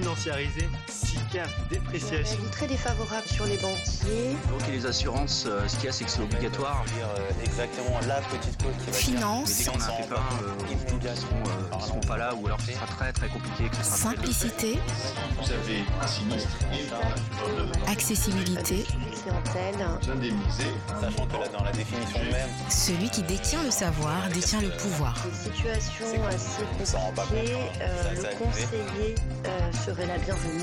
financiarisé, SICAF, dépréciation. très défavorable sur les banquiers. Donc les assurances, euh, ce qu'il y a, c'est que c'est obligatoire. Dire euh, exactement la petite cause qui va Finance. Mais dès qu'on a un pépin, euh, tous ne seront, euh, seront pas là, ou alors ce sera très très compliqué. que ce sera très- Simplicité, Vous avez un sinistre et accessibilité, Clientèle. indemnisé. Sachant que là, dans la définition même, celui qui détient le savoir détient le pouvoir. Assez euh, le conseiller euh, serait la bienvenue.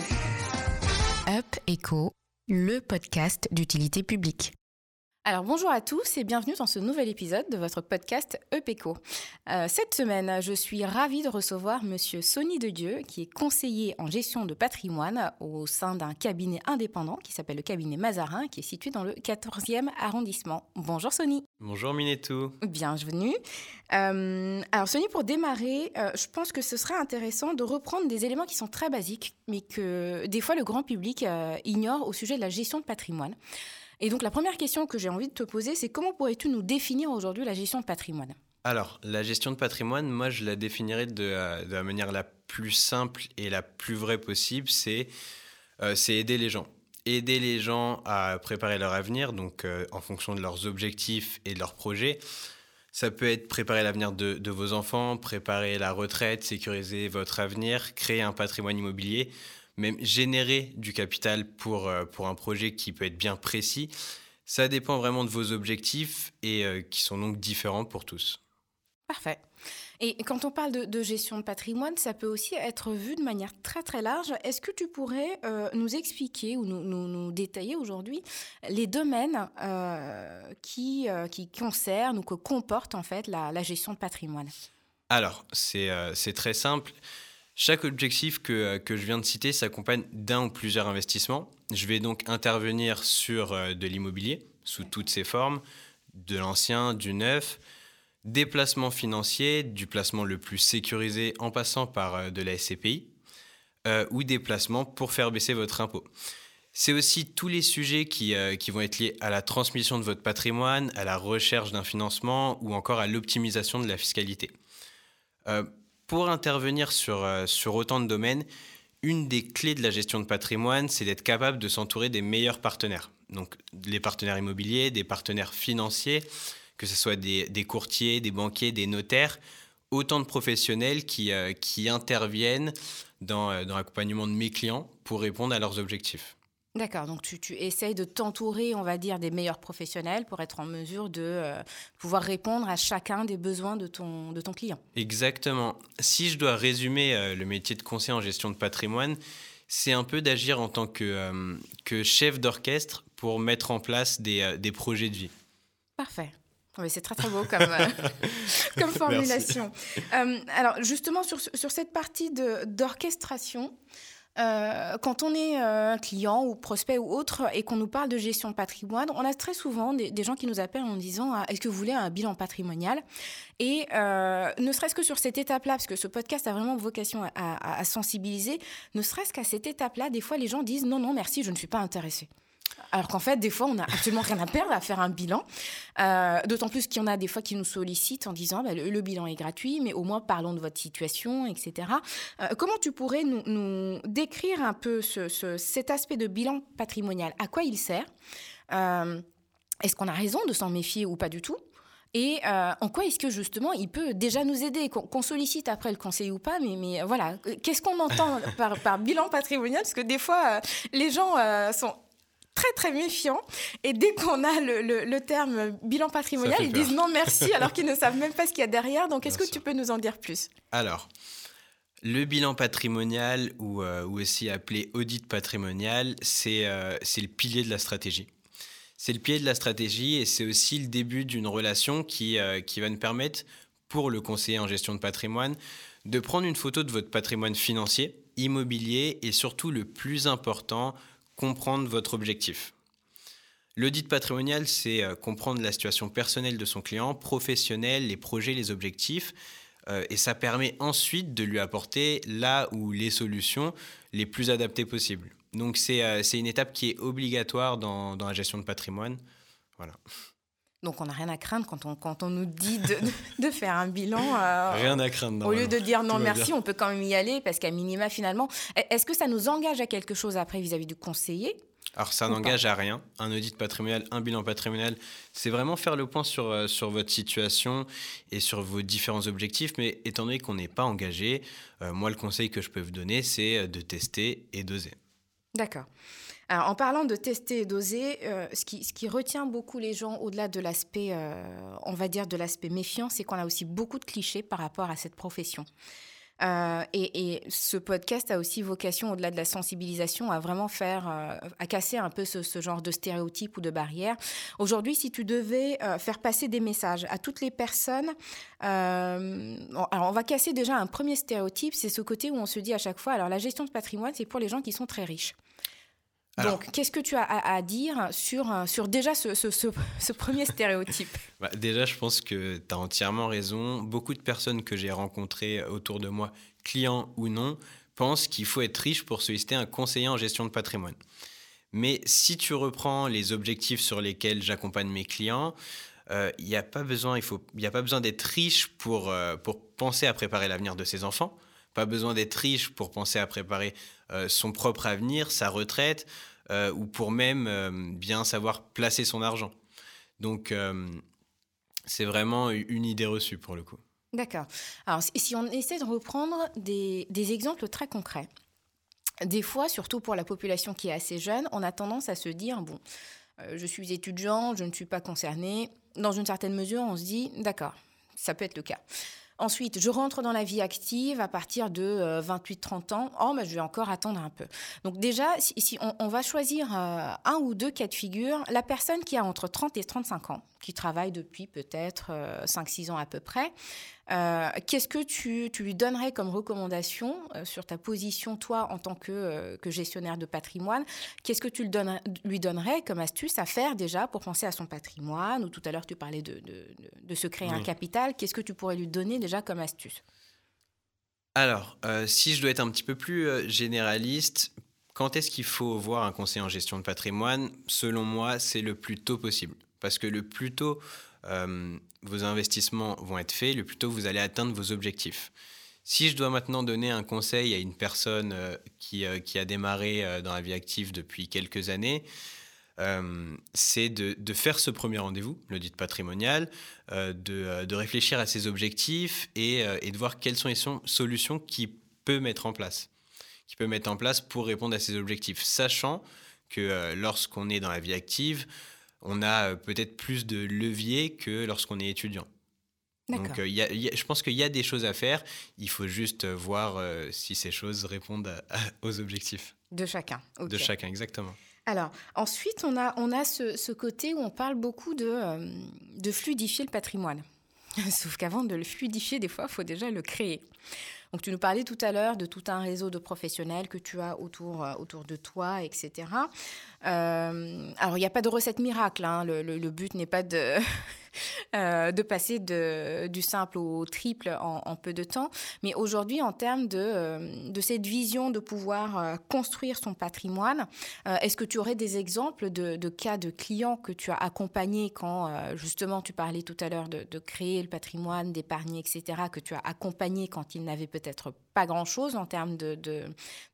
Up Echo, le podcast d'utilité publique. Alors bonjour à tous et bienvenue dans ce nouvel épisode de votre podcast EPECO. Euh, cette semaine, je suis ravie de recevoir Monsieur Sony Dedieu, qui est conseiller en gestion de patrimoine au sein d'un cabinet indépendant qui s'appelle le cabinet Mazarin, qui est situé dans le 14e arrondissement. Bonjour Sony. Bonjour Minetou. Bienvenue. Euh, alors Sony, pour démarrer, euh, je pense que ce serait intéressant de reprendre des éléments qui sont très basiques, mais que des fois le grand public ignore au sujet de la gestion de patrimoine. Et donc la première question que j'ai envie de te poser, c'est comment pourrais-tu nous définir aujourd'hui la gestion de patrimoine? Alors, la gestion de patrimoine, moi je la définirais de, euh, de la manière la plus simple et la plus vraie possible, c'est euh, aider les gens. Aider les gens à préparer leur avenir, donc euh, en fonction de leurs objectifs et de leurs projets. Ça peut être préparer l'avenir de vos enfants, préparer la retraite, sécuriser votre avenir, créer un patrimoine immobilier, même générer du capital pour, euh, pour un projet qui peut être bien précis. Ça dépend vraiment de vos objectifs et euh, qui sont donc différents pour tous. Parfait. Et quand on parle de, de gestion de patrimoine, ça peut aussi être vu de manière très très large. Est-ce que tu pourrais euh, nous expliquer ou nous, nous- nous détailler aujourd'hui les domaines euh, qui, euh, qui concernent ou que comporte en fait la, la gestion de patrimoine? Alors, c'est c'est très simple. Chaque objectif que, euh, que je viens de citer s'accompagne d'un ou plusieurs investissements. Je vais donc intervenir sur euh, de l'immobilier sous toutes ses formes, de l'ancien, du neuf, des placements financiers, du placement le plus sécurisé en passant par euh, de la SCPI, ou des placements pour faire baisser votre impôt. C'est aussi tous les sujets qui, qui vont être liés à la transmission de votre patrimoine, à la recherche d'un financement ou encore à l'optimisation de la fiscalité. Pour intervenir sur, euh, sur autant de domaines, une des clés de la gestion de patrimoine, c'est d'être capable de s'entourer des meilleurs partenaires. Donc les partenaires immobiliers, des partenaires financiers, que ce soit des, courtiers, des banquiers, des notaires, autant de professionnels qui, euh, qui interviennent dans, euh, dans l'accompagnement de mes clients pour répondre à leurs objectifs. D'accord, donc tu, tu essayes de t'entourer, on va dire, des meilleurs professionnels pour être en mesure de euh, pouvoir répondre à chacun des besoins de ton, de ton client. Exactement. Si je dois résumer euh, le métier de conseiller en gestion de patrimoine, c'est un peu d'agir en tant que, euh, que chef d'orchestre pour mettre en place des, des projets de vie. Parfait. Oui, c'est très très beau comme, euh, comme formulation. Euh, alors justement sur, sur cette partie d'orchestration, euh, quand on est euh, client ou prospect ou autre et qu'on nous parle de gestion de patrimoine, on a très souvent des, gens qui nous appellent en disant ah, est-ce que vous voulez un bilan patrimonial? Et euh, ne serait-ce que sur cette étape-là, parce que ce podcast a vraiment vocation à, à- à sensibiliser, ne serait-ce qu'à cette étape-là, des fois les gens disent non non merci, je ne suis pas intéressé. Alors qu'en fait, des fois, on n'a absolument rien à perdre à faire un bilan. Euh, D'autant plus qu'il y en a des fois qui nous sollicitent en disant bah, le, le bilan est gratuit, mais au moins parlons de votre situation, etc. Euh, comment tu pourrais nous, nous décrire un peu ce- ce- cet aspect de bilan patrimonial? À quoi il sert? Euh, Est-ce qu'on a raison de s'en méfier ou pas du tout? Et en quoi est-ce que justement il peut déjà nous aider, qu'on sollicite après le conseil ou pas, mais, mais voilà, qu'est-ce qu'on entend par, par bilan patrimonial? Parce que des fois, les gens sont très très méfiants et dès qu'on a le, le- le terme bilan patrimonial, ils peur. disent non merci alors qu'ils ne savent même pas ce qu'il y a derrière. Donc est-ce que sûr. tu peux nous en dire plus? Alors, le bilan patrimonial, ou, euh, ou aussi appelé audit patrimonial, c'est euh, le pilier de la stratégie. C'est le pilier de la stratégie et c'est aussi le début d'une relation qui, euh, qui va nous permettre, pour le conseiller en gestion de patrimoine, de prendre une photo de votre patrimoine financier, immobilier et surtout le plus important, comprendre votre objectif. L'audit patrimonial, c'est euh, comprendre la situation personnelle de son client, professionnelle, les projets, les objectifs, euh, et ça permet ensuite de lui apporter là où les solutions les plus adaptées possibles. Donc c'est euh, c'est une étape qui est obligatoire dans, dans la gestion de patrimoine. Voilà. Donc on n'a rien à craindre quand on, quand on nous dit de, de faire un bilan. euh, Rien à craindre. au lieu de dire non merci, on peut quand même y aller parce qu'à minima finalement, est-ce que ça nous engage à quelque chose après vis-à-vis du conseiller Alors, ça n'engage à rien. Un audit patrimonial, un bilan patrimonial, c'est vraiment faire le point sur, euh, sur votre situation et sur vos différents objectifs. Mais étant donné qu'on n'est pas engagé, euh, moi, le conseil que je peux vous donner, c'est de tester et d'oser. D'accord. Alors, en parlant de tester et doser, euh, ce, qui, retient beaucoup les gens au-delà de l'aspect, euh, on va dire, de l'aspect méfiant, c'est qu'on a aussi beaucoup de clichés par rapport à cette profession. Euh, et, ce podcast a aussi vocation, au-delà de la sensibilisation, à vraiment faire, euh, à casser un peu ce, genre de stéréotypes ou de barrières. Aujourd'hui, si tu devais euh, faire passer des messages à toutes les personnes, alors on va casser déjà un premier stéréotype, c'est ce côté où on se dit à chaque fois, alors la gestion de patrimoine, c'est pour les gens qui sont très riches. Alors- Donc, qu'est-ce que tu as à, à dire sur, euh, sur déjà ce, ce- ce- ce premier stéréotype Bah, déjà, je pense que tu as entièrement raison. Beaucoup de personnes que j'ai rencontrées autour de moi, clients ou non, pensent qu'il faut être riche pour solliciter un conseiller en gestion de patrimoine. Mais si tu reprends les objectifs sur lesquels j'accompagne mes clients, euh, il n'y a pas besoin, il faut, il y a pas besoin d'être riche pour, euh, pour penser à préparer l'avenir de ses enfants. Pas besoin d'être riche pour penser à préparer euh, son propre avenir, sa retraite, euh, ou pour même euh, bien savoir placer son argent. Donc, c'est vraiment une idée reçue pour le coup. D'accord. Alors, si- on essaie de reprendre des, exemples très concrets, des fois, surtout pour la population qui est assez jeune, on a tendance à se dire, bon, je suis étudiant, je ne suis pas concerné. Dans une certaine mesure, on se dit, d'accord, ça peut être le cas. Ensuite, je rentre dans la vie active à partir de 28-30 ans. Oh, bah, je vais encore attendre un peu. Donc déjà, si, si on, va choisir euh, un ou deux cas de figure, la personne qui a entre 30 et 35 ans, qui travaille depuis peut-être 5-6 ans à peu près, euh, qu'est-ce que tu, tu lui donnerais comme recommandation euh, sur ta position, toi, en tant que, euh, que gestionnaire de patrimoine? Qu'est-ce que tu donnerais- lui donnerais comme astuce à faire déjà pour penser à son patrimoine? Ou tout à l'heure, tu parlais de, de, de- de se créer un capital. Qu'est-ce que tu pourrais lui donner déjà comme astuce? Alors, si je dois être un petit peu plus généraliste, quand est-ce qu'il faut voir un conseiller en gestion de patrimoine? Selon moi, c'est le plus tôt possible. Parce que le plus tôt euh, vos investissements vont être faits, le plus tôt vous allez atteindre vos objectifs. Si je dois maintenant donner un conseil à une personne euh, qui, euh, qui a démarré dans la vie active depuis quelques années, c'est de, de faire ce premier rendez-vous, l'audit patrimonial, de, de réfléchir à ses objectifs et, et de voir quelles sont les solutions qu'il peut mettre en place, qu'il peut mettre en place pour répondre à ses objectifs, sachant que lorsqu'on est dans la vie active, on a euh, peut-être plus de leviers que lorsqu'on est étudiant. Donc, euh, il y a- il y a- je pense qu'il y a des choses à faire. Il faut juste euh, voir euh, si ces choses répondent à- à- aux objectifs De chacun. de chacun, exactement. Alors, ensuite, on a, on a ce, ce côté où on parle beaucoup de, euh, de fluidifier le patrimoine. Sauf qu'avant de le fluidifier, des fois, il faut déjà le créer. Donc, tu nous parlais tout à l'heure de tout un réseau de professionnels que tu as autour, euh, de toi, etc. Euh, alors, il n'y a pas de recette miracle. hein. Le but n'est pas de, euh, de passer de, du simple au triple en, peu de temps. Mais aujourd'hui, en termes de, euh, de cette vision de pouvoir euh, construire son patrimoine, Est-ce que tu aurais des exemples de, cas de clients que tu as accompagnés quand, justement, tu parlais tout à l'heure de, de créer le patrimoine, d'épargner, etc., que tu as accompagnés quand ils n'avaient peut-être pas grand-chose en termes de, de-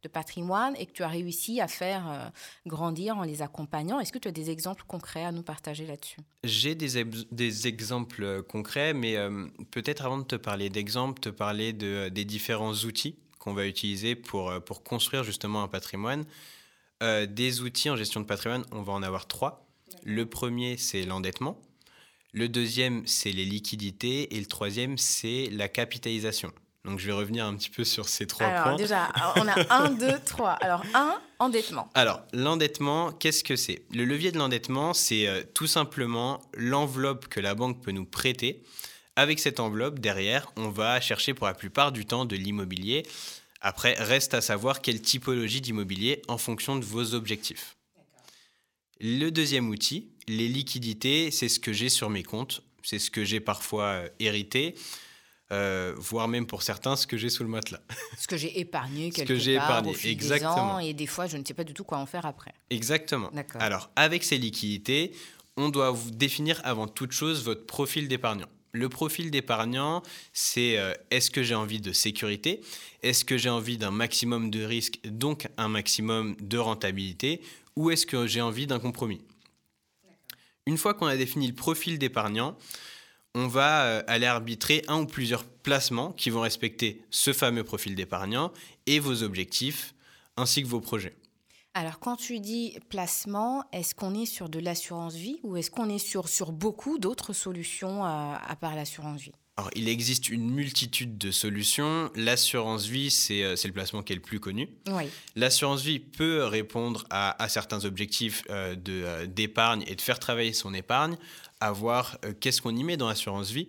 de patrimoine et que tu as réussi à faire euh, grandir en les accompagnant Est-ce que tu as des exemples concrets à nous partager là-dessus? J'ai des, des exemples euh, concrets, mais euh, peut-être avant de te parler d'exemples, te parler de, des différents outils qu'on va utiliser pour, pour construire justement un patrimoine. Euh, des outils en gestion de patrimoine, on va en avoir trois. Le premier, c'est l'endettement. Le deuxième, c'est les liquidités. Et le troisième, c'est la capitalisation. Donc, je vais revenir un petit peu sur ces trois Alors, points. déjà, on a un, deux, trois. Alors, un, endettement. Alors, l'endettement, qu'est-ce que c'est? Le levier de l'endettement, c'est euh, tout simplement l'enveloppe que la banque peut nous prêter. Avec cette enveloppe, derrière, on va chercher pour la plupart du temps de l'immobilier. Après, reste à savoir quelle typologie d'immobilier en fonction de vos objectifs. Le deuxième outil, les liquidités, c'est ce que j'ai sur mes comptes. C'est ce que j'ai parfois euh, hérité, euh, voire même pour certains, ce que j'ai sous le matelas. Ce que j'ai épargné Ce quelque que j'ai part épargné, au fil exactement. des ans et des fois, je ne sais pas du tout quoi en faire après. Exactement. D'accord. Alors, avec ces liquidités, on doit vous définir avant toute chose votre profil d'épargnant. Le profil d'épargnant, c'est euh, est-ce que j'ai envie de sécurité? Est-ce que j'ai envie d'un maximum de risque, donc un maximum de rentabilité? Ou est-ce que j'ai envie d'un compromis? Une fois qu'on a défini le profil d'épargnant, on va euh, aller arbitrer un ou plusieurs placements qui vont respecter ce fameux profil d'épargnant et vos objectifs ainsi que vos projets. Alors, quand tu dis placement, est-ce qu'on est sur de l'assurance vie ou est-ce qu'on est sur, beaucoup d'autres solutions à, à part l'assurance vie? Alors, il existe une multitude de solutions. L'assurance vie, c'est euh, le placement qui est le plus connu. Oui. L'assurance vie peut répondre à, à certains objectifs euh, euh, d'épargne et de faire travailler son épargne, à voir qu'est-ce qu'on y met dans l'assurance vie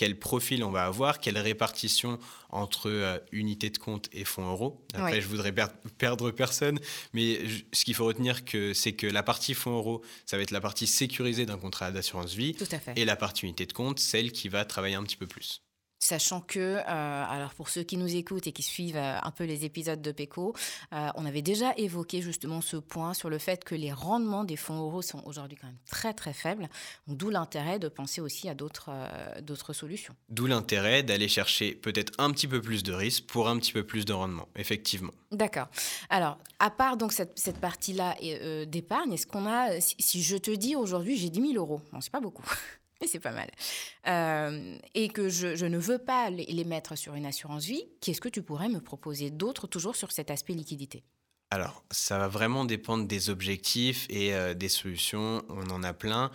quel profil on va avoir, quelle répartition entre euh, unité de compte et fonds euros. Après, je voudrais perdre personne, mais ce qu'il faut retenir, c'est que la partie fonds euros, ça va être la partie sécurisée d'un contrat d'assurance vie. Tout à fait. Et la partie unité de compte, celle qui va travailler un petit peu plus. Sachant que, euh, alors pour ceux qui nous écoutent et qui suivent euh, un peu les épisodes de PECO, euh, on avait déjà évoqué justement ce point sur le fait que les rendements des fonds euros sont aujourd'hui quand même très très faibles. D'où l'intérêt de penser aussi à d'autres d'autres solutions. D'où l'intérêt d'aller chercher peut-être un petit peu plus de risque pour un petit peu plus de rendement, effectivement. D'accord. Alors, à part donc cette, cette partie-là d'épargne, est-ce qu'on a, si, si, je te dis aujourd'hui j'ai 10 000 euros, bon c'est pas beaucoup. Mais c'est pas mal. Euh, et que je, je, ne veux pas les, les, mettre sur une assurance vie, qu'est-ce que tu pourrais me proposer d'autre, toujours sur cet aspect liquidité? Alors, ça va vraiment dépendre des objectifs et euh, des solutions. On en a plein.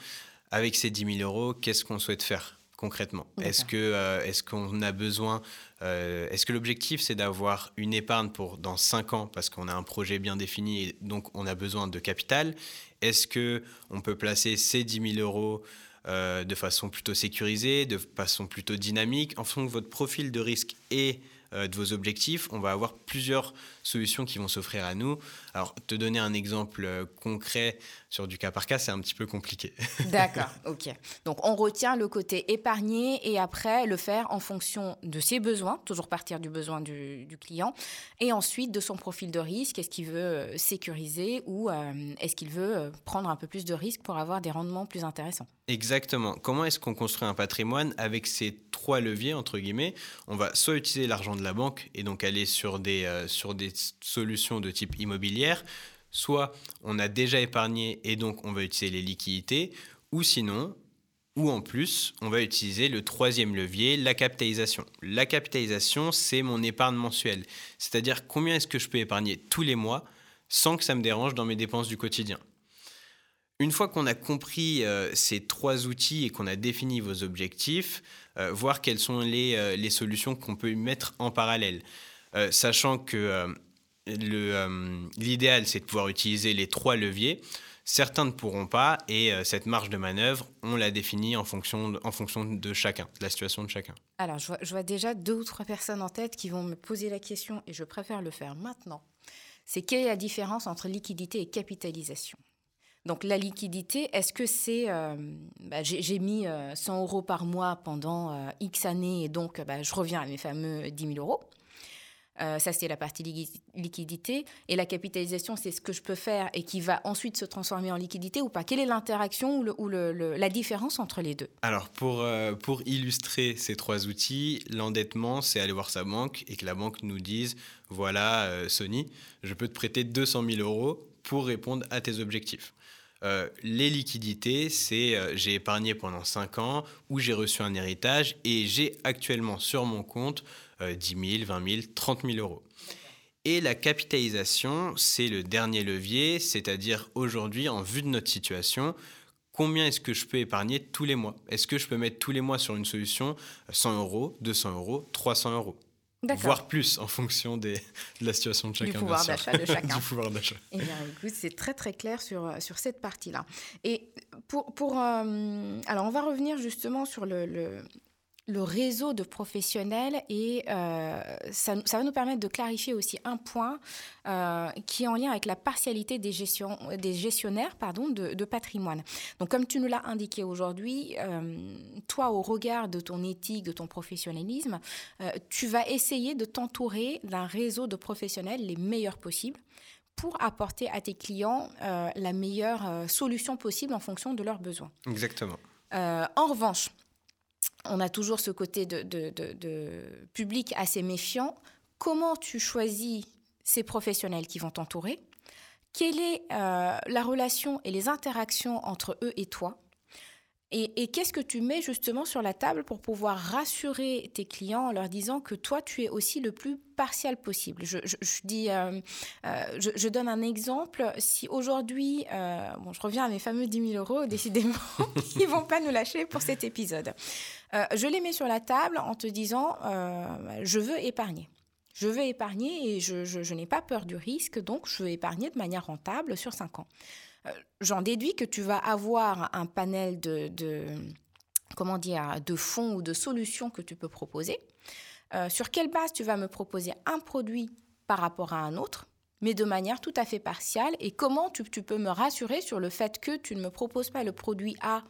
Avec ces 10 000 euros, qu'est-ce qu'on souhaite faire concrètement? Est-ce que euh, est-ce qu'on a besoin euh, Est-ce que l'objectif c'est d'avoir une épargne pour dans 5 ans parce qu'on a un projet bien défini et donc on a besoin de capital? Est-ce que on peut placer ces 10 000 euros euh, de façon plutôt sécurisée, de façon plutôt dynamique. En fonction de votre profil de risque et euh, de vos objectifs, on va avoir plusieurs solutions qui vont s'offrir à nous. Alors, te donner un exemple euh, concret sur du cas par cas, c'est un petit peu compliqué. D'accord, ok. Donc, on retient le côté épargné et après le faire en fonction de ses besoins, toujours partir du besoin du, du client, et ensuite de son profil de risque. Est-ce qu'il veut sécuriser ou euh, est-ce qu'il veut prendre un peu plus de risques pour avoir des rendements plus intéressants Exactement. Comment est-ce qu'on construit un patrimoine avec ces trois leviers, entre guillemets? On va soit utiliser l'argent de la banque et donc aller sur des, euh, sur des solutions de type immobilière, soit on a déjà épargné et donc on va utiliser les liquidités, ou sinon, ou en plus, on va utiliser le troisième levier, la capitalisation. La capitalisation, c'est mon épargne mensuelle, c'est-à-dire combien est-ce que je peux épargner tous les mois sans que ça me dérange dans mes dépenses du quotidien. Une fois qu'on a compris euh, ces trois outils et qu'on a défini vos objectifs, euh, voir quelles sont les, euh, solutions qu'on peut mettre en parallèle. Sachant que euh, l'idéal, c'est de pouvoir utiliser les trois leviers. Certains ne pourront pas et euh, cette marge de manœuvre, on la définit en fonction, de, en fonction de chacun, de la situation de chacun. Alors, je vois, déjà deux ou trois personnes en tête qui vont me poser la question et je préfère le faire maintenant. C'est quelle est la différence entre liquidité et capitalisation? Donc la liquidité, est-ce que c'est, euh, bah, j'ai mis euh, 100 euros par mois pendant X années et donc bah, je reviens à mes fameux 10 000 euros? Ça, c'est la partie liquidité. Et la capitalisation, c'est ce que je peux faire et qui va ensuite se transformer en liquidité ou pas Quelle est l'interaction ou, la différence entre les deux? Alors, pour, pour illustrer ces trois outils, l'endettement, c'est aller voir sa banque et que la banque nous dise, voilà, Sony, je peux te prêter 200 000 euros pour répondre à tes objectifs. Euh, les liquidités, c'est euh, j'ai épargné pendant 5 ans ou j'ai reçu un héritage et j'ai actuellement sur mon compte euh, 10 000, 20 000, 30 000 euros. Et la capitalisation, c'est le dernier levier, c'est-à-dire aujourd'hui, en vue de notre situation, combien est-ce que je peux épargner tous les mois? Est-ce que je peux mettre tous les mois sur une solution 100 euros, 200 euros, 300 euros? Voire plus en fonction des, de la situation de chacun. Du pouvoir d'achat de chacun. du pouvoir d'achat. Eh bien, écoute, c'est très très clair sur, sur cette partie-là. Et pour, pour euh, alors, on va revenir justement sur le, le, le réseau de professionnels et euh, ça, ça, va nous permettre de clarifier aussi un point euh, qui est en lien avec la partialité des, gestion, des gestionnaires pardon, de, de, patrimoine. Donc comme tu nous l'as indiqué aujourd'hui, euh, toi au regard de ton éthique, de ton professionnalisme, tu vas essayer de t'entourer d'un réseau de professionnels les meilleurs possibles pour apporter à tes clients la meilleure solution possible en fonction de leurs besoins. Exactement. en revanche, on a toujours ce côté de, public assez méfiant. Comment tu choisis ces professionnels qui vont t'entourer? Quelle est la relation et les interactions entre eux et toi? Et, qu'est-ce que tu mets justement sur la table pour pouvoir rassurer tes clients en leur disant que toi, tu es aussi le plus partial possible? Je, dis, euh, euh, je, donne un exemple. Si aujourd'hui, euh, bon, je reviens à mes fameux 10 000 euros, décidément, ils vont pas nous lâcher pour cet épisode. je les mets sur la table en te disant, je veux épargner. Je veux épargner et je, je n'ai pas peur du risque, donc je veux épargner de manière rentable sur 5 ans. Euh, j'en déduis que tu vas avoir un panel de, comment dire, de fonds ou de solutions que tu peux proposer. Euh, sur quelle base tu vas me proposer un produit par rapport à un autre, mais de manière tout à fait partiale, et comment tu, peux me rassurer sur le fait que tu ne me proposes pas le produit A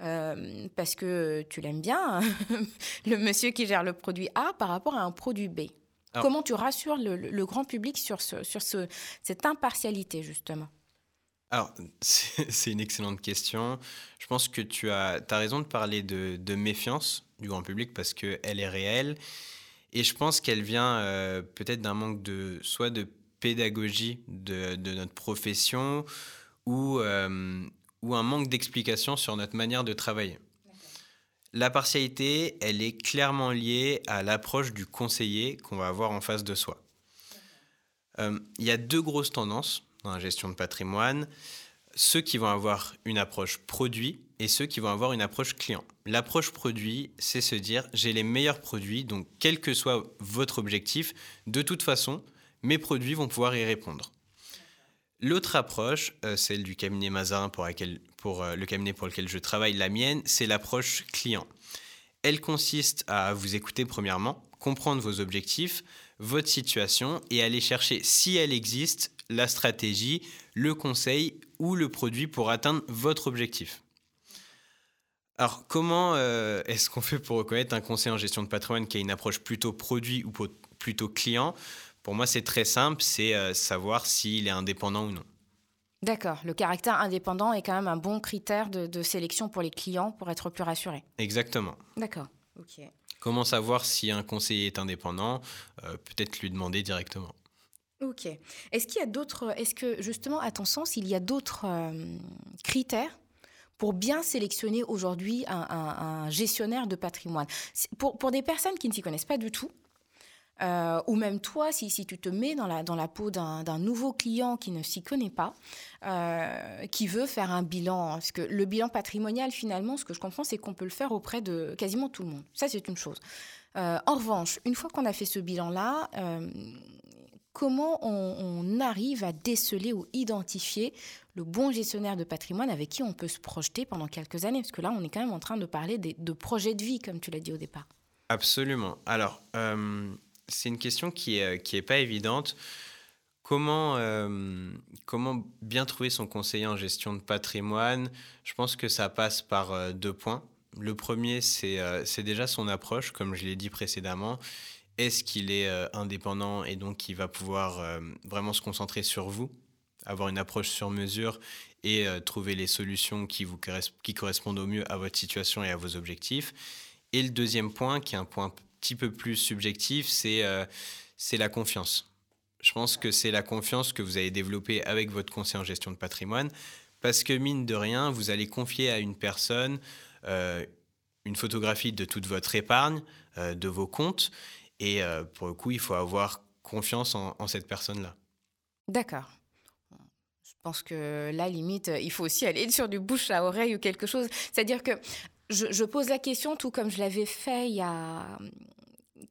euh, parce que tu l'aimes bien, le monsieur qui gère le produit A par rapport à un produit B. Comment tu rassures le, grand public sur, ce, sur ce, cette impartialité, justement? Alors, c'est une excellente question. Je pense que tu as, as raison de parler de, méfiance du grand public parce qu'elle est réelle. Et je pense qu'elle vient euh, peut-être d'un manque de soit de pédagogie de, notre profession ou, euh, ou un manque d'explication sur notre manière de travailler. La partialité, elle est clairement liée à l'approche du conseiller qu'on va avoir en face de soi. Euh, il y a deux grosses tendances dans la gestion de patrimoine, ceux qui vont avoir une approche produit et ceux qui vont avoir une approche client. L'approche produit, c'est se dire j'ai les meilleurs produits, donc quel que soit votre objectif, de toute façon, mes produits vont pouvoir y répondre. L'autre approche, euh, celle du cabinet Mazarin pour, euh, le cabinet pour lequel je travaille, la mienne, c'est l'approche client. Elle consiste à vous écouter premièrement, comprendre vos objectifs, votre situation et aller chercher, si elle existe, la stratégie, le conseil ou le produit pour atteindre votre objectif. Alors, comment euh, est-ce qu'on fait pour reconnaître un conseiller en gestion de patrimoine qui a une approche plutôt produit ou plutôt client? Pour moi, c'est très simple, c'est euh, savoir s'il est indépendant ou non. D'accord, le caractère indépendant est quand même un bon critère de, sélection pour les clients pour être plus rassurés. Exactement. D'accord, ok. Comment savoir si un conseiller est indépendant euh, Peut-être lui demander directement. Ok. Est-ce qu'il y a d'autres, est-ce que justement, à ton sens, il y a d'autres euh, critères pour bien sélectionner aujourd'hui un, gestionnaire de patrimoine? Pour, pour, des personnes qui ne s'y connaissent pas du tout, euh, ou même toi, si, si, tu te mets dans la, dans la peau d'un nouveau client qui ne s'y connaît pas, euh, qui veut faire un bilan, parce que le bilan patrimonial, finalement, ce que je comprends, c'est qu'on peut le faire auprès de quasiment tout le monde. Ça, c'est une chose. en revanche, une fois qu'on a fait ce bilan-là, comment on, arrive à déceler ou identifier le bon gestionnaire de patrimoine avec qui on peut se projeter pendant quelques années? Parce que là, on est quand même en train de parler de projets de vie, comme tu l'as dit au départ. Absolument. Alors, euh, c'est une question qui n'est qui est pas évidente. Comment, euh, comment bien trouver son conseiller en gestion de patrimoine? Je pense que ça passe par euh, deux points. Le premier, c'est déjà son approche, comme je l'ai dit précédemment est-ce qu'il est euh, indépendant et donc il va pouvoir euh, vraiment se concentrer sur vous, avoir une approche sur mesure et euh, trouver les solutions qui, vous, qui correspondent au mieux à votre situation et à vos objectifs. Et le deuxième point, qui est un point petit peu plus subjectif, c'est c'est la confiance. Je pense que c'est la confiance que vous avez développée avec votre conseiller en gestion de patrimoine, parce que mine de rien, vous allez confier à une personne une photographie de toute votre épargne, de vos comptes, et euh, pour le coup, il faut avoir confiance en, cette personne-là. D'accord. Je pense que là, limite, il faut aussi aller sur du bouche à oreille ou quelque chose. C'est-à-dire que je, pose la question, tout comme je l'avais fait il y a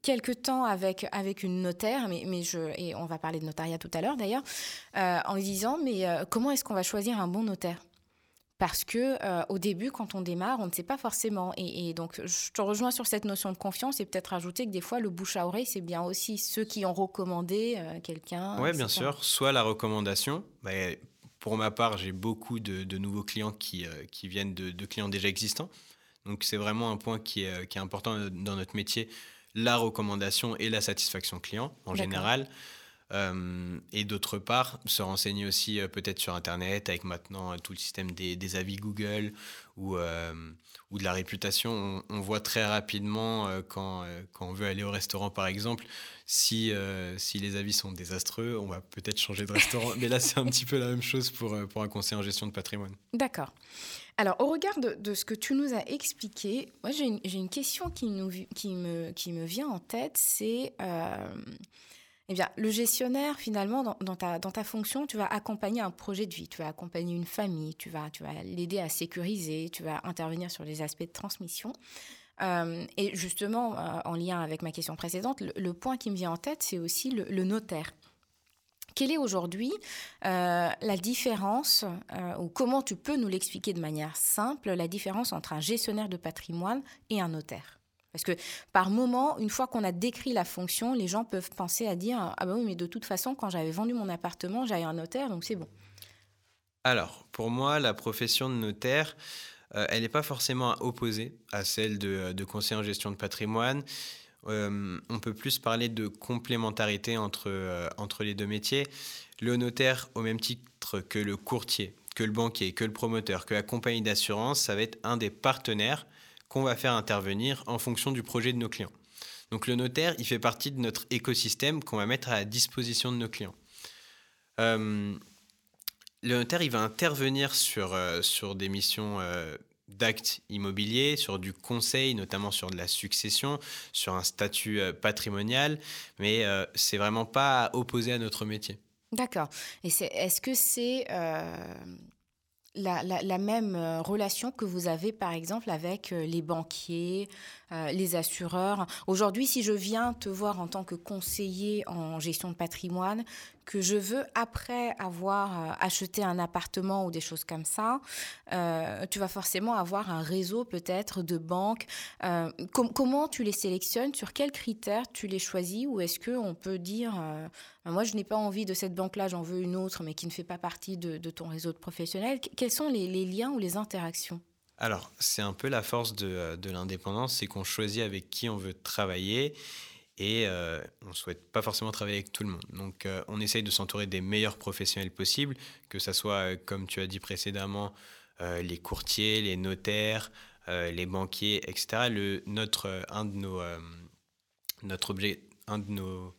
quelques temps avec, avec une notaire, mais, mais je, et on va parler de notariat tout à l'heure d'ailleurs, euh, en lui disant, mais euh, comment est-ce qu'on va choisir un bon notaire? Parce que euh, au début, quand on démarre, on ne sait pas forcément. Et, donc, je te rejoins sur cette notion de confiance et peut-être ajouter que des fois, le bouche à oreille, c'est bien aussi ceux qui ont recommandé quelqu'un. Oui, bien sûr. Soit la recommandation. Bah, pour ma part, j'ai beaucoup de, nouveaux clients qui, qui viennent de, clients déjà existants. Donc, c'est vraiment un point qui est, qui est, important dans notre métier, la recommandation et la satisfaction client en général. Euh, et d'autre part, se renseigner aussi euh, peut-être sur Internet avec maintenant euh, tout le système des, des avis Google ou, ou de la réputation. On, voit très rapidement quand, quand, on veut aller au restaurant, par exemple, si, si les avis sont désastreux, on va peut-être changer de restaurant. Mais là, c'est un petit peu la même chose pour, pour un conseiller en gestion de patrimoine. D'accord. Alors, au regard de, ce que tu nous as expliqué, moi, j'ai une, une, question qui, nous, qui, me, qui me vient en tête, c'est eh bien, le gestionnaire, finalement, dans, ta, dans ta fonction, tu vas accompagner un projet de vie, tu vas accompagner une famille, tu vas, tu l'aider à sécuriser, tu vas intervenir sur les aspects de transmission. Euh, et justement, euh, en lien avec ma question précédente, le, point qui me vient en tête, c'est aussi le, notaire. Quelle est aujourd'hui euh, la différence, ou comment tu peux nous l'expliquer de manière simple, la différence entre un gestionnaire de patrimoine et un notaire? Parce que par moment, une fois qu'on a décrit la fonction, les gens peuvent penser à dire Ah ben oui, mais de toute façon, quand j'avais vendu mon appartement, j'avais un notaire, donc c'est bon. Alors, pour moi, la profession de notaire, euh, elle n'est pas forcément opposée à celle de, conseiller en gestion de patrimoine. Euh, on peut plus parler de complémentarité entre, euh, entre les deux métiers. Le notaire, au même titre que le courtier, que le banquier, que le promoteur, que la compagnie d'assurance, ça va être un des partenaires qu'on va faire intervenir en fonction du projet de nos clients. Donc le notaire, il fait partie de notre écosystème qu'on va mettre à la disposition de nos clients. Euh, le notaire, il va intervenir sur, euh, sur des missions euh, d'actes immobiliers, sur du conseil, notamment sur de la succession, sur un statut patrimonial, mais c'est vraiment pas opposé à notre métier. D'accord. Et est-ce que c'est la, même euh, relation que vous avez par exemple avec euh, les banquiers, euh, les assureurs. Aujourd'hui, si je viens te voir en tant que conseiller en gestion de patrimoine, que je veux, après avoir euh, acheté un appartement ou des choses comme ça, euh, tu vas forcément avoir un réseau peut-être de banques. Euh, comment tu les sélectionnes? Sur quels critères tu les choisis? Ou est-ce qu'on peut dire, moi je n'ai pas envie de cette banque-là, j'en veux une autre, mais qui ne fait pas partie de, ton réseau de professionnels? Quels sont les, liens ou les interactions? Alors, c'est un peu la force de, de l'indépendance, c'est qu'on choisit avec qui on veut travailler et euh, on ne souhaite pas forcément travailler avec tout le monde. Donc euh, on essaye de s'entourer des meilleurs professionnels possibles, que ce soit, euh, comme tu as dit précédemment, les courtiers, les notaires, les banquiers, etc. Le, notre, un de nos, notre objet, un de nos,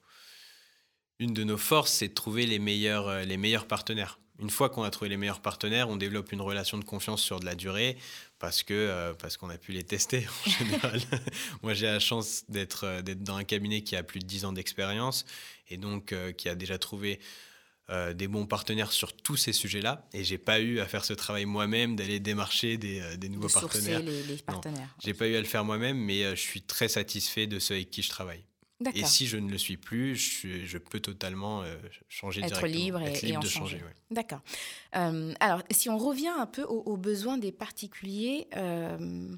une de nos forces, c'est de trouver les meilleurs, les meilleurs partenaires. Une fois qu'on a trouvé les meilleurs partenaires, on développe une relation de confiance sur de la durée parce que euh, parce qu'on a pu les tester en général. Moi, j'ai la chance d'être euh, d'être dans un cabinet qui a plus de 10 ans d'expérience et donc euh, qui a déjà trouvé des bons partenaires sur tous ces sujets-là. Et j'ai pas eu à faire ce travail moi-même d'aller démarcher des, des nouveaux de partenaires. Les, les partenaires. J'ai pas eu à le faire moi-même, mais je suis très satisfait de ceux avec qui je travaille. Et si je ne le suis plus, je, peux totalement euh, changer Être libre et, Être libre en de changer. changer D'accord. Euh, alors, si on revient un peu aux, besoins des particuliers, euh,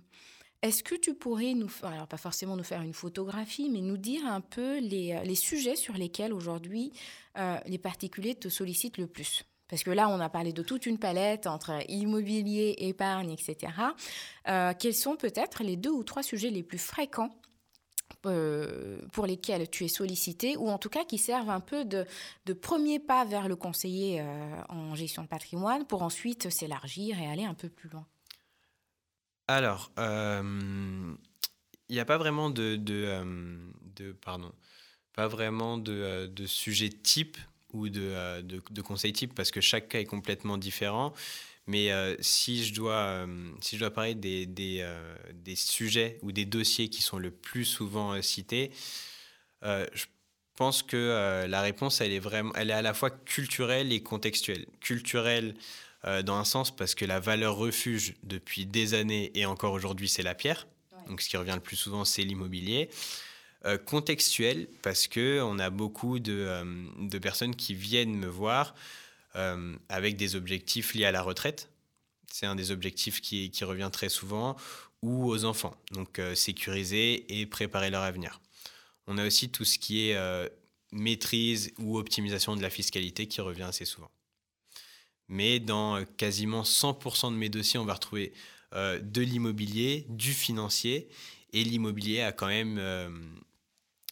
est-ce que tu pourrais nous, alors pas forcément nous faire une photographie, mais nous dire un peu les, les sujets sur lesquels aujourd'hui les particuliers te sollicitent le plus? Parce que là, on a parlé de toute une palette entre immobilier, épargne, etc. quels sont peut-être les deux ou trois sujets les plus fréquents euh, pour lesquels tu es sollicité, ou en tout cas qui servent un peu de, premier pas vers le conseiller euh, en gestion de patrimoine pour ensuite s'élargir et aller un peu plus loin Alors, euh, il n'y a pas vraiment de, de, pardon, pas vraiment de, sujet type ou de, de, conseil type parce que chaque cas est complètement différent. Mais euh, si, je dois, euh, si je dois parler des, des, euh, des, sujets ou des dossiers qui sont le plus souvent cités, je pense que la réponse, elle est, vraiment, elle est à la fois culturelle et contextuelle. Culturelle dans un sens parce que la valeur refuge depuis des années et encore aujourd'hui, c'est la pierre. Donc ce qui revient le plus souvent, c'est l'immobilier. contextuelle parce qu'on a beaucoup de, de personnes qui viennent me voir euh, avec des objectifs liés à la retraite. C'est un des objectifs qui, revient très souvent, ou aux enfants, donc euh, sécuriser et préparer leur avenir. On a aussi tout ce qui est euh, maîtrise ou optimisation de la fiscalité qui revient assez souvent. Mais dans quasiment 100% de mes dossiers, on va retrouver de l'immobilier, du financier, et l'immobilier a quand même,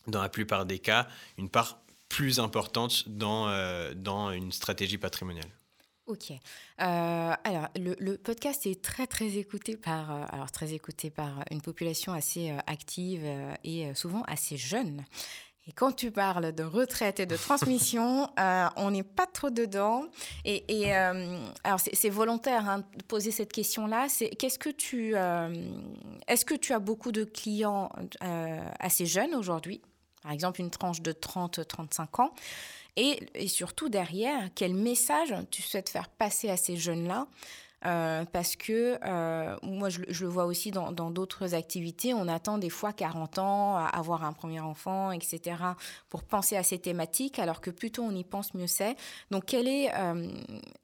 dans la plupart des cas, une part plus importante dans, dans une stratégie patrimoniale. Ok. alors, le, podcast est très très écouté par, alors très écouté par une population assez active et souvent assez jeune. Et quand tu parles de retraite et de transmission, euh, on n'est pas trop dedans. Et, euh, alors c'est volontaire hein, de poser cette question-là. C'est qu'est-ce que tu, euh, est-ce que tu as beaucoup de clients assez jeunes aujourd'hui, par exemple une tranche de 30-35 ans, et, et, surtout derrière, quel message tu souhaites faire passer à ces jeunes-là euh, parce que euh, moi, je, le vois aussi dans d'autres activités. On attend des fois 40 ans à avoir un premier enfant, etc., pour penser à ces thématiques, alors que plus tôt on y pense, mieux c'est. Donc, quel est, euh,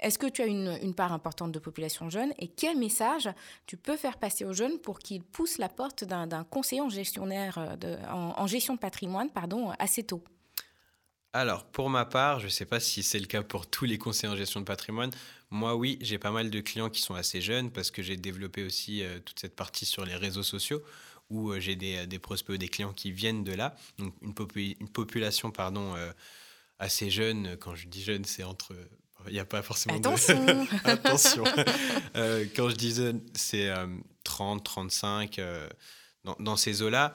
est-ce que tu as une, part importante de population jeune et quel message tu peux faire passer aux jeunes pour qu'ils poussent la porte d'un conseiller en, gestionnaire en, gestion de patrimoine pardon, assez tôt? Alors, pour ma part, je ne sais pas si c'est le cas pour tous les conseillers en gestion de patrimoine. Moi, oui, j'ai pas mal de clients qui sont assez jeunes parce que j'ai développé aussi euh, toute cette partie sur les réseaux sociaux où euh, j'ai des, des, prospects, des clients qui viennent de là. Donc, une, une population pardon, euh, assez jeune. Quand je dis jeune, c'est entre. Il n'y a pas forcément Attention de... Attention Quand je dis jeune, c'est 30, 35, dans, dans, ces eaux-là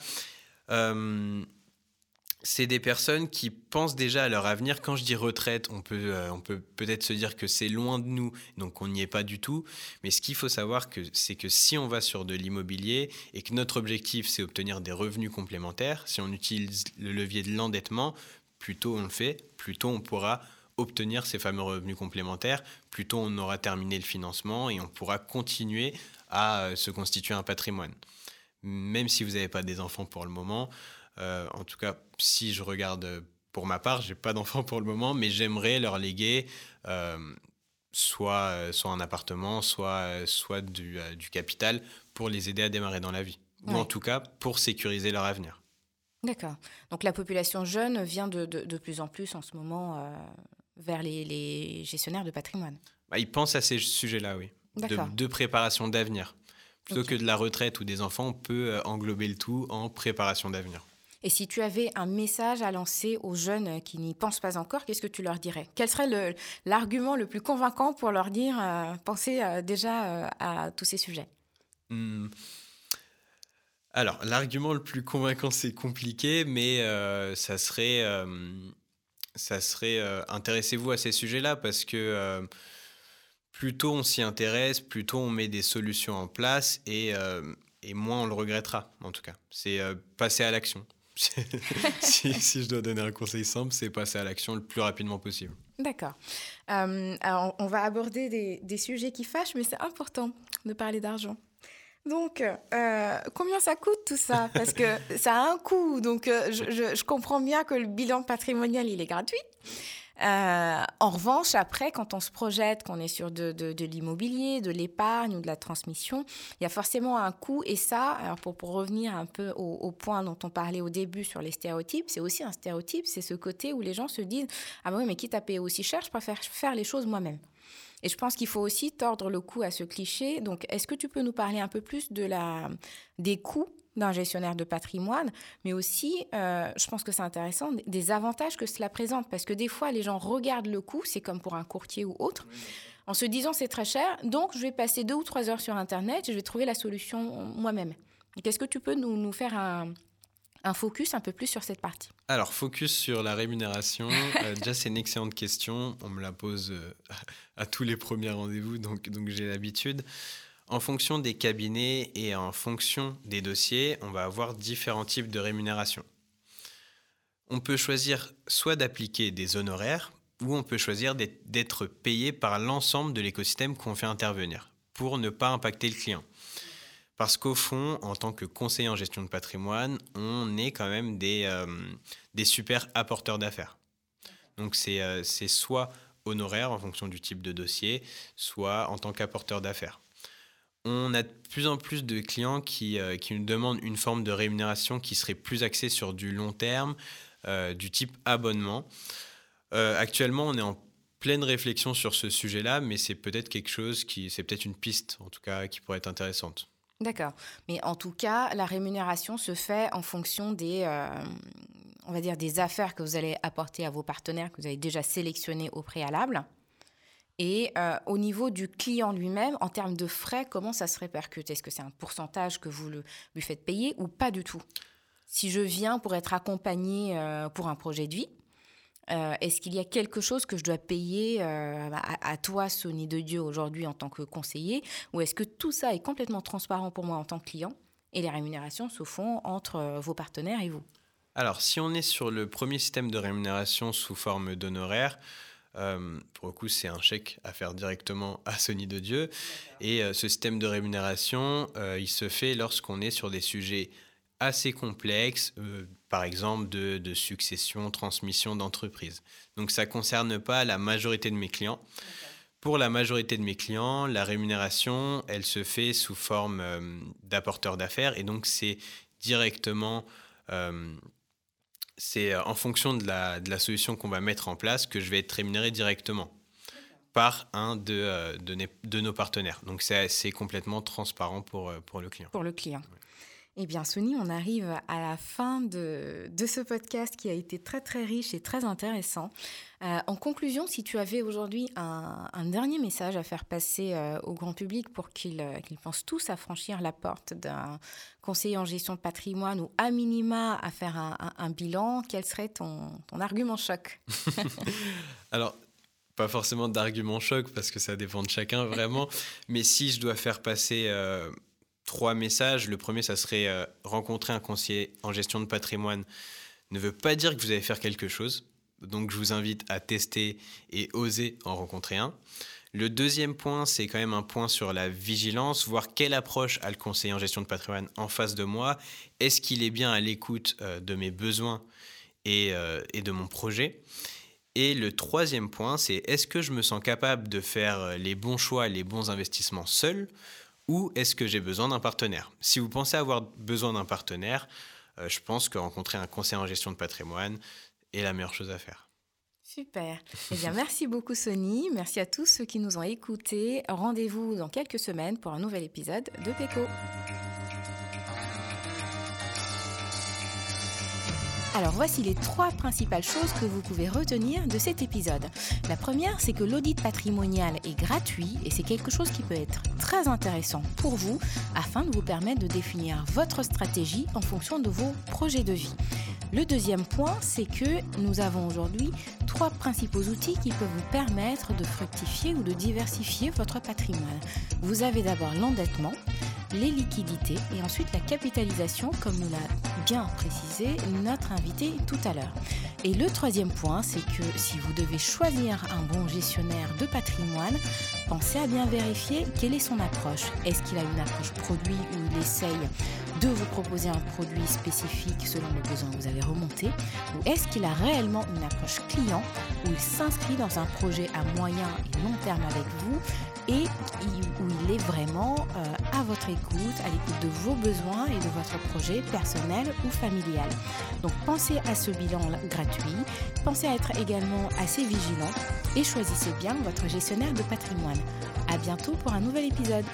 c'est des personnes qui pensent déjà à leur avenir. Quand je dis retraite, on peut euh, peut peut-être se dire que c'est loin de nous, donc on n'y est pas du tout. Mais ce qu'il faut savoir, c'est que si on va sur de l'immobilier et que notre objectif c'est obtenir des revenus complémentaires, si on utilise le levier de l'endettement, plus tôt on le fait, plus tôt on pourra obtenir ces fameux revenus complémentaires, plus tôt on aura terminé le financement et on pourra continuer à euh, se constituer un patrimoine. Même si vous n'avez pas des enfants pour le moment, euh, en tout cas, si je regarde euh, pour ma part, j'ai pas d'enfants pour le moment, mais j'aimerais leur léguer euh, soit, soit un appartement, soit, soit du, du, capital pour les aider à démarrer dans la vie. Ou en tout cas, pour sécuriser leur avenir. D'accord. Donc la population jeune vient de, de, de plus en plus en ce moment vers les, les, gestionnaires de patrimoine. Bah, ils pensent à ces sujets-là, oui. De, de, préparation d'avenir. Plutôt que de la retraite ou des enfants, on peut englober le tout en préparation d'avenir. Et si tu avais un message à lancer aux jeunes qui n'y pensent pas encore, qu'est-ce que tu leur dirais? Quel serait l'argument le, plus convaincant pour leur dire, euh, penser euh, déjà euh, à tous ces sujets? Hmm. Alors, l'argument le plus convaincant, c'est compliqué, mais ça serait, ça serait intéressez-vous à ces sujets-là parce que plus tôt on s'y intéresse, plus tôt on met des solutions en place et moins on le regrettera, en tout cas. C'est passer à l'action. si, je dois donner un conseil simple, c'est passer à l'action le plus rapidement possible. D'accord. Euh, alors, on va aborder des, sujets qui fâchent, mais c'est important de parler d'argent. Donc, euh, combien ça coûte tout ça? Parce que ça a un coût. Donc, euh, je, comprends bien que le bilan patrimonial, il est gratuit. Euh, en revanche, après, quand on se projette, qu'on est sur de, de, l'immobilier, de l'épargne ou de la transmission, il y a forcément un coût. Et ça, alors pour, pour revenir un peu au, point dont on parlait au début sur les stéréotypes, c'est aussi un stéréotype, c'est ce côté où les gens se disent Ah oui, mais quitte à payer aussi cher, je préfère faire les choses moi-même. Et je pense qu'il faut aussi tordre le cou à ce cliché. Donc, est-ce que tu peux nous parler un peu plus de la, des coûts d'un gestionnaire de patrimoine, mais aussi, euh, je pense que c'est intéressant, des avantages que cela présente, parce que des fois, les gens regardent le coût, c'est comme pour un courtier ou autre, en se disant c'est très cher, donc je vais passer deux ou trois heures sur Internet et je vais trouver la solution moi-même. Qu'est-ce que tu peux nous, nous faire un, un, focus un peu plus sur cette partie? Alors, focus sur la rémunération. Euh, déjà, c'est une excellente question. On me la pose euh, à tous les premiers rendez-vous, donc, donc j'ai l'habitude. En fonction des cabinets et en fonction des dossiers, on va avoir différents types de rémunération. On peut choisir soit d'appliquer des honoraires ou on peut choisir d'être payé par l'ensemble de l'écosystème qu'on fait intervenir pour ne pas impacter le client. Parce qu'au fond, en tant que conseiller en gestion de patrimoine, on est quand même des, euh, super apporteurs d'affaires. Donc c'est c'est soit honoraire en fonction du type de dossier, soit en tant qu'apporteur d'affaires on a de plus en plus de clients qui, euh, qui, nous demandent une forme de rémunération qui serait plus axée sur du long terme, euh, du type abonnement. Euh, actuellement, on est en pleine réflexion sur ce sujet-là, mais c'est peut-être quelque chose qui, c'est peut-être une piste, en tout cas, qui pourrait être intéressante. D'accord. Mais en tout cas, la rémunération se fait en fonction des, on va dire, des affaires que vous allez apporter à vos partenaires que vous avez déjà sélectionnés au préalable. Et euh, au niveau du client lui-même, en termes de frais, comment ça se répercute? Est-ce que c'est un pourcentage que vous lui faites payer ou pas du tout? Si je viens pour être accompagné euh, pour un projet de vie, euh, est-ce qu'il y a quelque chose que je dois payer à, à, toi, Sony de Dieu, aujourd'hui en tant que conseiller? Ou est-ce que tout ça est complètement transparent pour moi en tant que client et les rémunérations se font entre vos partenaires et vous? Alors, si on est sur le premier système de rémunération sous forme d'honoraires, euh, pour le coup, c'est un chèque à faire directement à Sony de Dieu. Et euh, ce système de rémunération, euh, il se fait lorsqu'on est sur des sujets assez complexes, par exemple de, de, succession, transmission d'entreprise. Donc ça ne concerne pas la majorité de mes clients. Pour la majorité de mes clients, la rémunération, elle se fait sous forme d'apporteur d'affaires et donc c'est directement c'est euh, en fonction de la, solution qu'on va mettre en place que je vais être rémunéré directement par un de, euh, nos partenaires. Donc c'est complètement transparent euh, pour le client. Pour le client. Eh bien, Sony, on arrive à la fin de, de, ce podcast qui a été très, très riche et très intéressant. Euh, en conclusion, si tu avais aujourd'hui un, un, dernier message à faire passer euh, au grand public pour qu'ils euh, pensent tous à franchir la porte d'un conseiller en gestion de patrimoine ou à minima à faire un, un, un bilan, quel serait ton, ton argument choc? Alors, pas forcément d'argument choc parce que ça dépend de chacun vraiment, mais si je dois faire passer trois messages. Le premier, ça serait euh, rencontrer un conseiller en gestion de patrimoine ne veut pas dire que vous allez faire quelque chose. Donc, je vous invite à tester et oser en rencontrer un. Le deuxième point, c'est quand même un point sur la vigilance, voir quelle approche a le conseiller en gestion de patrimoine en face de moi. Est-ce qu'il est bien à l'écoute euh, de mes besoins et, euh, et, de mon projet? Et le troisième point, c'est est-ce que je me sens capable de faire les bons choix, les bons investissements seul? Ou est-ce que j'ai besoin d'un partenaire? Si vous pensez avoir besoin d'un partenaire, euh, je pense que rencontrer un conseiller en gestion de patrimoine est la meilleure chose à faire. Super. Eh bien, merci beaucoup Sony. Merci à tous ceux qui nous ont écoutés. Rendez-vous dans quelques semaines pour un nouvel épisode de PECO. Alors voici les trois principales choses que vous pouvez retenir de cet épisode. La première, c'est que l'audit patrimonial est gratuit et c'est quelque chose qui peut être très intéressant pour vous afin de vous permettre de définir votre stratégie en fonction de vos projets de vie. Le deuxième point, c'est que nous avons aujourd'hui trois principaux outils qui peuvent vous permettre de fructifier ou de diversifier votre patrimoine. Vous avez d'abord l'endettement, les liquidités et ensuite la capitalisation, comme nous l'a bien précisé notre invité tout à l'heure. Et le troisième point, c'est que si vous devez choisir un bon gestionnaire de patrimoine, pensez à bien vérifier quelle est son approche. Est-ce qu'il a une approche produit ou il essaye de vous proposer un produit spécifique selon le besoin que vous avez remonté? Ou est-ce qu'il a réellement une approche client où il s'inscrit dans un projet à moyen et long terme avec vous et où il est vraiment euh, à votre écoute, à l'écoute de vos besoins et de votre projet personnel ou familial. Donc pensez à ce bilan gratuit, pensez à être également assez vigilant et choisissez bien votre gestionnaire de patrimoine. À bientôt pour un nouvel épisode.